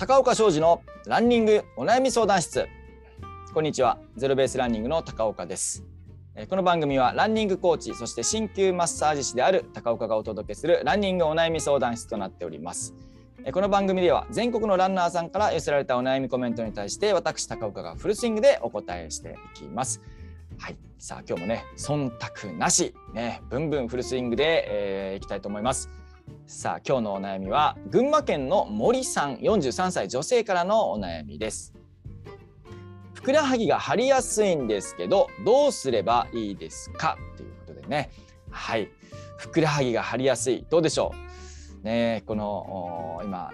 高岡昌司のランニングお悩み相談室。こんにちは。ゼロベースランニングの高岡です。この番組はランニングコーチそして鍼灸マッサージ師である高岡がお届けするランニングお悩み相談室となっております。この番組では全国のランナーさんから寄せられたお悩みコメントに対して私高岡がフルスイングでお答えしていきます。はい。さあ今日もね忖度なし。ねブンブンフルスイングで、えー、いきたいと思います。さあ今日のお悩みは群馬県の森さん43歳女性からのお悩みです。ふくらはぎが張りやすいんですけどどうすればいいですか？ということでね。はい。ふくらはぎが張りやすい。どうでしょう？ねこの今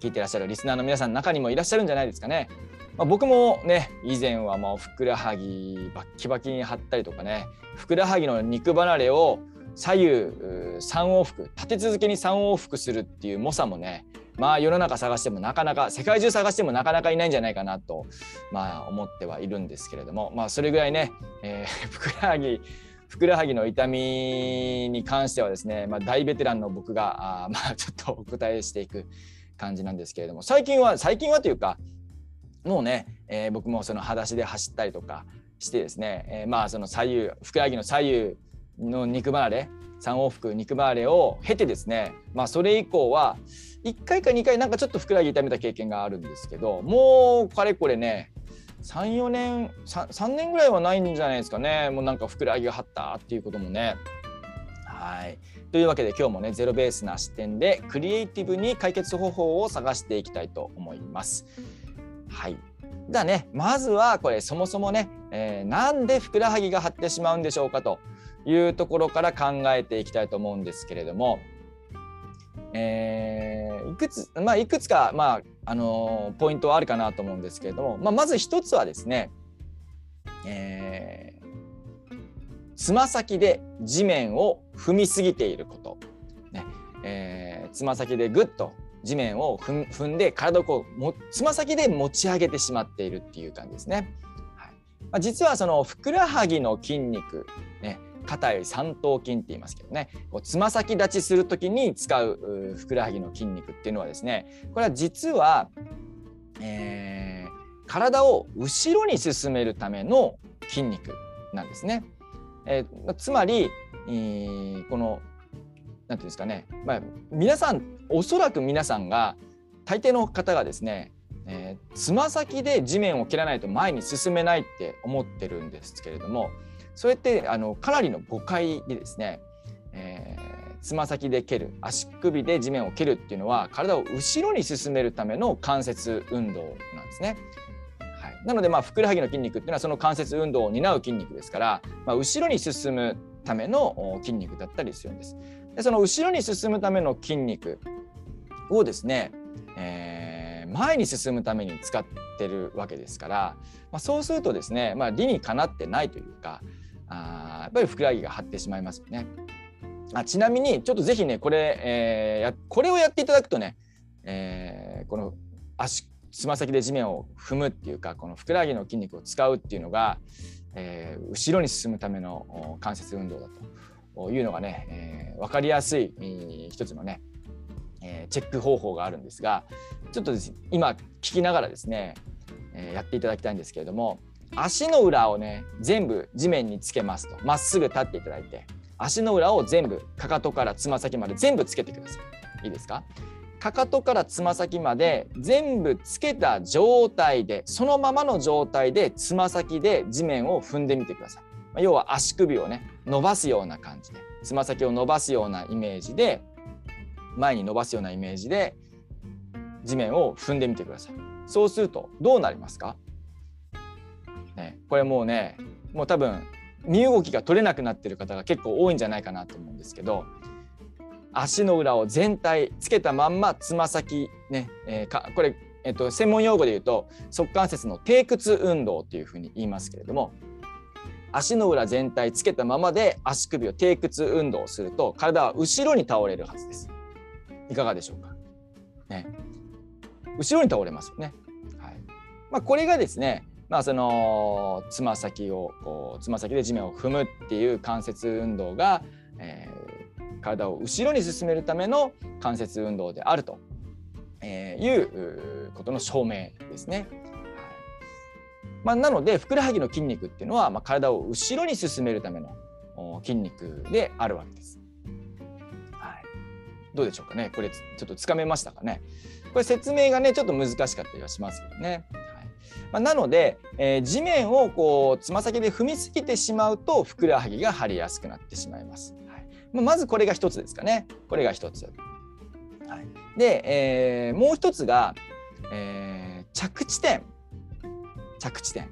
聞いてらっしゃるリスナーの皆さんの中にもいらっしゃるんじゃないですかね。まあ、僕もね以前はもうふくらはぎバッキバキに張ったりとかねふくらはぎの肉離れを左右3往復立て続けに3往復するっていう猛者もねまあ世の中探してもなかなか世界中探してもなかなかいないんじゃないかなとまあ思ってはいるんですけれどもまあそれぐらいね、えー、ふくらはぎふくらはぎの痛みに関してはですね、まあ、大ベテランの僕があまあちょっとお答えしていく感じなんですけれども最近は最近はというかもうね、えー、僕もその裸足で走ったりとかしてですね、えー、まあその左右ふくらはぎの左右の肉離れ3往復肉離れを経てですねまあそれ以降は1回か2回なんかちょっとふくらはぎ痛めた経験があるんですけどもうかれこれね34年 3, 3年ぐらいはないんじゃないですかねもうなんかふくらはぎが張ったっていうこともね。はいというわけで今日もねゼロベースな視点でクリエイティブに解決方法を探していきたいと思います。はいだねまずはこれそもそもね、えー、なんでふくらはぎが張ってしまうんでしょうかというところから考えていきたいと思うんですけれども、えー、いくつ、まあ、いくつか、まああのポイントはあるかなと思うんですけれども、まあ、まず一つはですね、えつま先で地面を踏みすぎていること。ねえー、先でぐっと地面を踏んで体をこうもつま先で持ち上げてしまっているっていう感じですね。まあ、実はそのふくらはぎの筋肉、ね、肩より三頭筋って言いますけどねこうつま先立ちする時に使うふくらはぎの筋肉っていうのはですねこれは実は、えー、体を後ろに進めるための筋肉なんですね。えー、つまり、えー、このなんていうんですかね、まあ、皆さんおそらく皆さんが大抵の方がですねつま、先で地面を蹴らないと前に進めないって思ってるんですけれどもそれってあのかなりの誤解でですね、えー、つま先で蹴る足首で地面を蹴るっていうのは体を後ろに進めるための関節運動なんですね。はい、なのでまあふくらはぎの筋肉っていうのはその関節運動を担う筋肉ですから、まあ、後ろに進むための筋肉だったりするんです。でその後ろに進むための筋肉をですね、えー、前に進むために使ってるわけですから、まあ、そうするとですね、まあ、理にかなってないというか、あやっぱりふくらはぎが張ってしまいますよね。あちなみにちょっとぜひねこれ、えー、やこれをやっていただくとね、えー、この足つま先で地面を踏むっていうかこのふくらはぎの筋肉を使うっていうのが、えー、後ろに進むための関節運動だというのがね、えー、分かりやすい、一つのね、えー、チェック方法があるんですがちょっとです、今聞きながらですね、えー、やっていただきたいんですけれども足の裏をね全部地面につけますと。まっすぐ立っていただいて足の裏を全部かかとからつま先まで全部つけてください。いいですか？かかとからつま先まで全部つけた状態でそのままの状態でつま先で地面を踏んでみてください。要は足首をね伸ばすような感じでつま先を伸ばすようなイメージで前に伸ばすようなイメージで地面を踏んでみてくださいそうするとどうなりますか？ね、これもうねもう多分身動きが取れなくなってる方が結構多いんじゃないかなと思うんですけど足の裏を全体つけたまんまつま先ね、えー、かこれ、えっと、専門用語で言うと側関節の低屈運動っていうふうに言いますけれども足の裏全体つけたままで足首を低屈運動すると体は後ろに倒れるはずです。いかがでしょうか、ね、後ろに倒れますよね。はいまあ、これがですねまあ、そのつま先をこうつま先で地面を踏むっていう関節運動が、えー、体を後ろに進めるための関節運動であるとえー、いうことの証明ですね。まあ、なのでふくらはぎの筋肉っていうのは、まあ、体を後ろに進めるための筋肉であるわけです。はい、どうでしょうかね？これちょっとつかめましたかね？これ説明がねちょっと難しかったりはしますけどね。まあ、なので、えー、地面をこうつま先で踏みすぎてしまうとふくらはぎが張りやすくなってしまいます。はいまあ、まずこれが一つですかね。これが一つ。はい、で、えー、もう一つが、えー、着地点。着地点。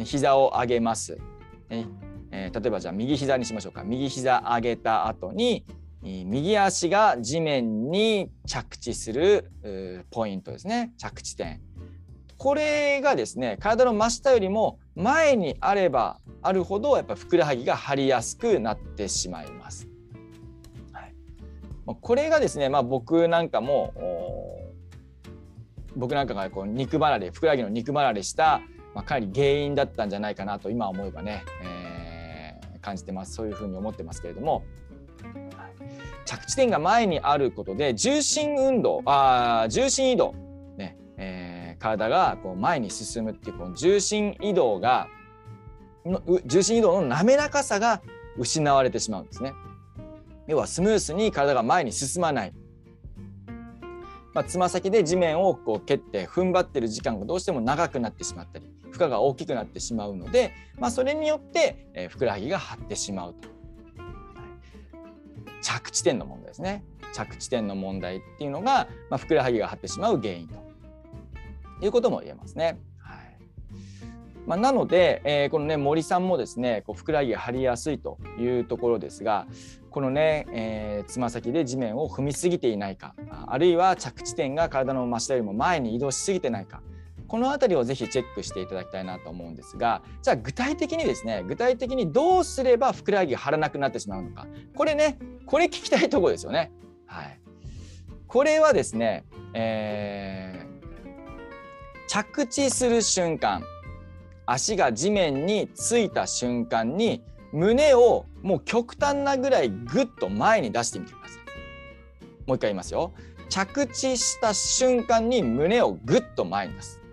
膝を上げます。ねえー、例えばじゃあ右膝にしましょうか。右膝上げた後に右足が地面に着地するポイントですね。着地点。これがですね体の真下よりも前にあればあるほどやっぱふくらはぎが張りやすくなってしまいます。はい、これがですね、まあ、僕なんかも僕なんかがこう肉離れふくらはぎの肉離れした、まあ、かなり原因だったんじゃないかなと今思えばね、えー、感じてますそういうふうに思ってますけれども、着地点が前にあることで重心運動あ重心移動ね、えー体がこう前に進むっていうこの重心移動が重心移動の滑らかさが失われてしまうんですね。要はスムースに体が前に進まない。まあ、つま先で地面をこう蹴って踏ん張ってる時間がどうしても長くなってしまったり負荷が大きくなってしまうので、まあ、それによって、え、ふくらはぎが張ってしまうと、着地点の問題ですね。着地点の問題っていうのが、まあ、ふくらはぎが張ってしまう原因と。いうことも言えますね。はい。まあ、なので、えー、このね森さんもですねこうふくらはぎが張りやすいというところですがこのねつま、えー、先で地面を踏みすぎていないかあるいは着地点が体の真下よりも前に移動しすぎてないかこの辺りをぜひチェックしていただきたいなと思うんですがじゃあ具体的にですね具体的にどうすればふくらはぎが張らなくなってしまうのかこれねこれ聞きたいとこですよね。はい、これはですね、えー着地する瞬間足が地面についた瞬間に胸をもう極端なぐらいぐっと前に出してみてください。もう一回言いますよ。着地した瞬間に胸をぐっと前に出す。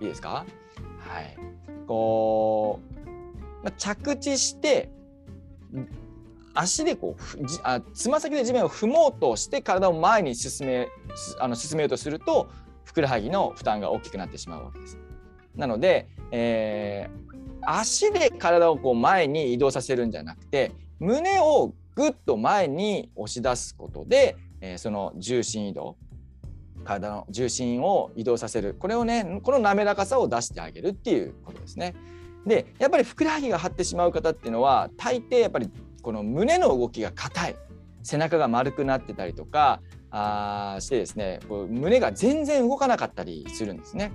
いいですか？はい。こう、まあ着地して足でこうあつま先で地面を踏もうとして体を前に進めあの進めようとするとふくらはぎの負担が大きくなってしまうわけです。なので、えー、足で体をこう前に移動させるんじゃなくて胸をぐっと前に押し出すことで、えー、その重心移動体の重心を移動させる。これをねこの滑らかさを出してあげるっていうことですね。でやっぱりふくらはぎが張ってしまう方っていうのは大抵やっぱりこの胸の動きが硬い。背中が丸くなってたりとかあしてですねこう胸が全然動かなかったりするんですね。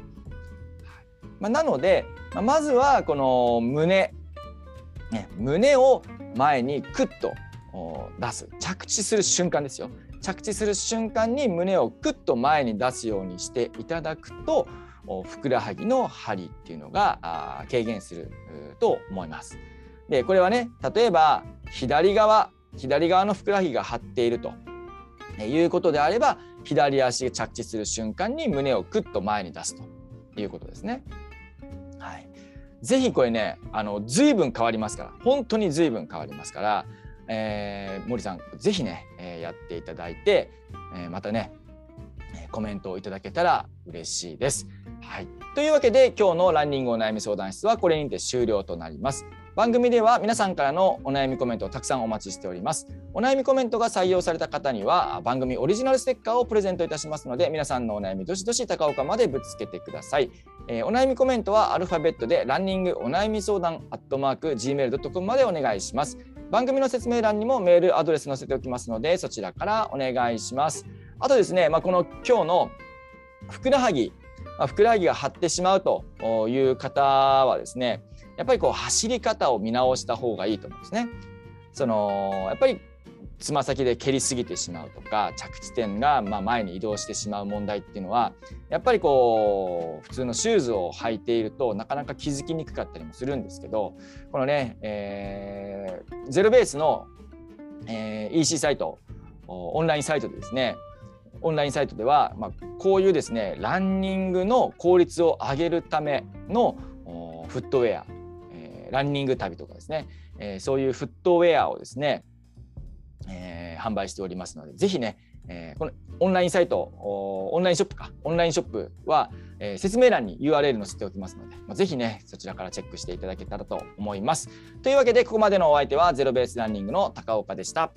まあ、なので、まあ、まずはこの胸、ね、胸を前にクッと出す。着地する瞬間ですよ。着地する瞬間に胸をクッと前に出すようにしていただくとふくらはぎの張りっていうのが軽減すると思います。でこれはね例えば左側左側のふくらはぎが張っているということであれば左足が着地する瞬間に胸をクッと前に出すということですね。はい、ぜひこれねあの随分変わりますから本当に随分変わりますから、えー、森さんぜひね、えー、やっていただいて、えー、またねコメントをいただけたら嬉しいです。はい、というわけで今日のランニングお悩み相談室はこれにて終了となります。番組では皆さんからのお悩みコメントをたくさんお待ちしておりますお悩みコメントが採用された方には番組オリジナルステッカーをプレゼントいたしますので皆さんのお悩みどしどし高岡までぶつけてください、えー、お悩みコメントはアルファベットでランニングお悩み相談アットマーク gmail.com までお願いします番組の説明欄にもメールアドレス載せておきますのでそちらからお願いしますあとですね、まあ、この今日のふくらはぎふくらはぎが張ってしまうという方はですねやっぱりこう走り方を見直した方がいいと思うんですね。そのやっぱりつま先で蹴りすぎてしまうとか着地点がま前に移動してしまう問題っていうのはやっぱりこう普通のシューズを履いているとなかなか気づきにくかったりもするんですけどこのね、え、ゼロベースの、えー、EC サイトオンラインサイトでですねオンラインサイトでは、まあ、こういうですねランニングの効率を上げるためのフットウェア、えー、ランニング旅とかですね、えー、そういうフットウェアをですね、えー、販売しておりますので是非ね、えー、このオンラインサイトオンラインショップかオンラインショップは、えー、説明欄に URL 載せておきますので、まあ、ぜひねそちらからチェックしていただけたらと思いますというわけでここまでのお相手はゼロベースランニングの高岡でした。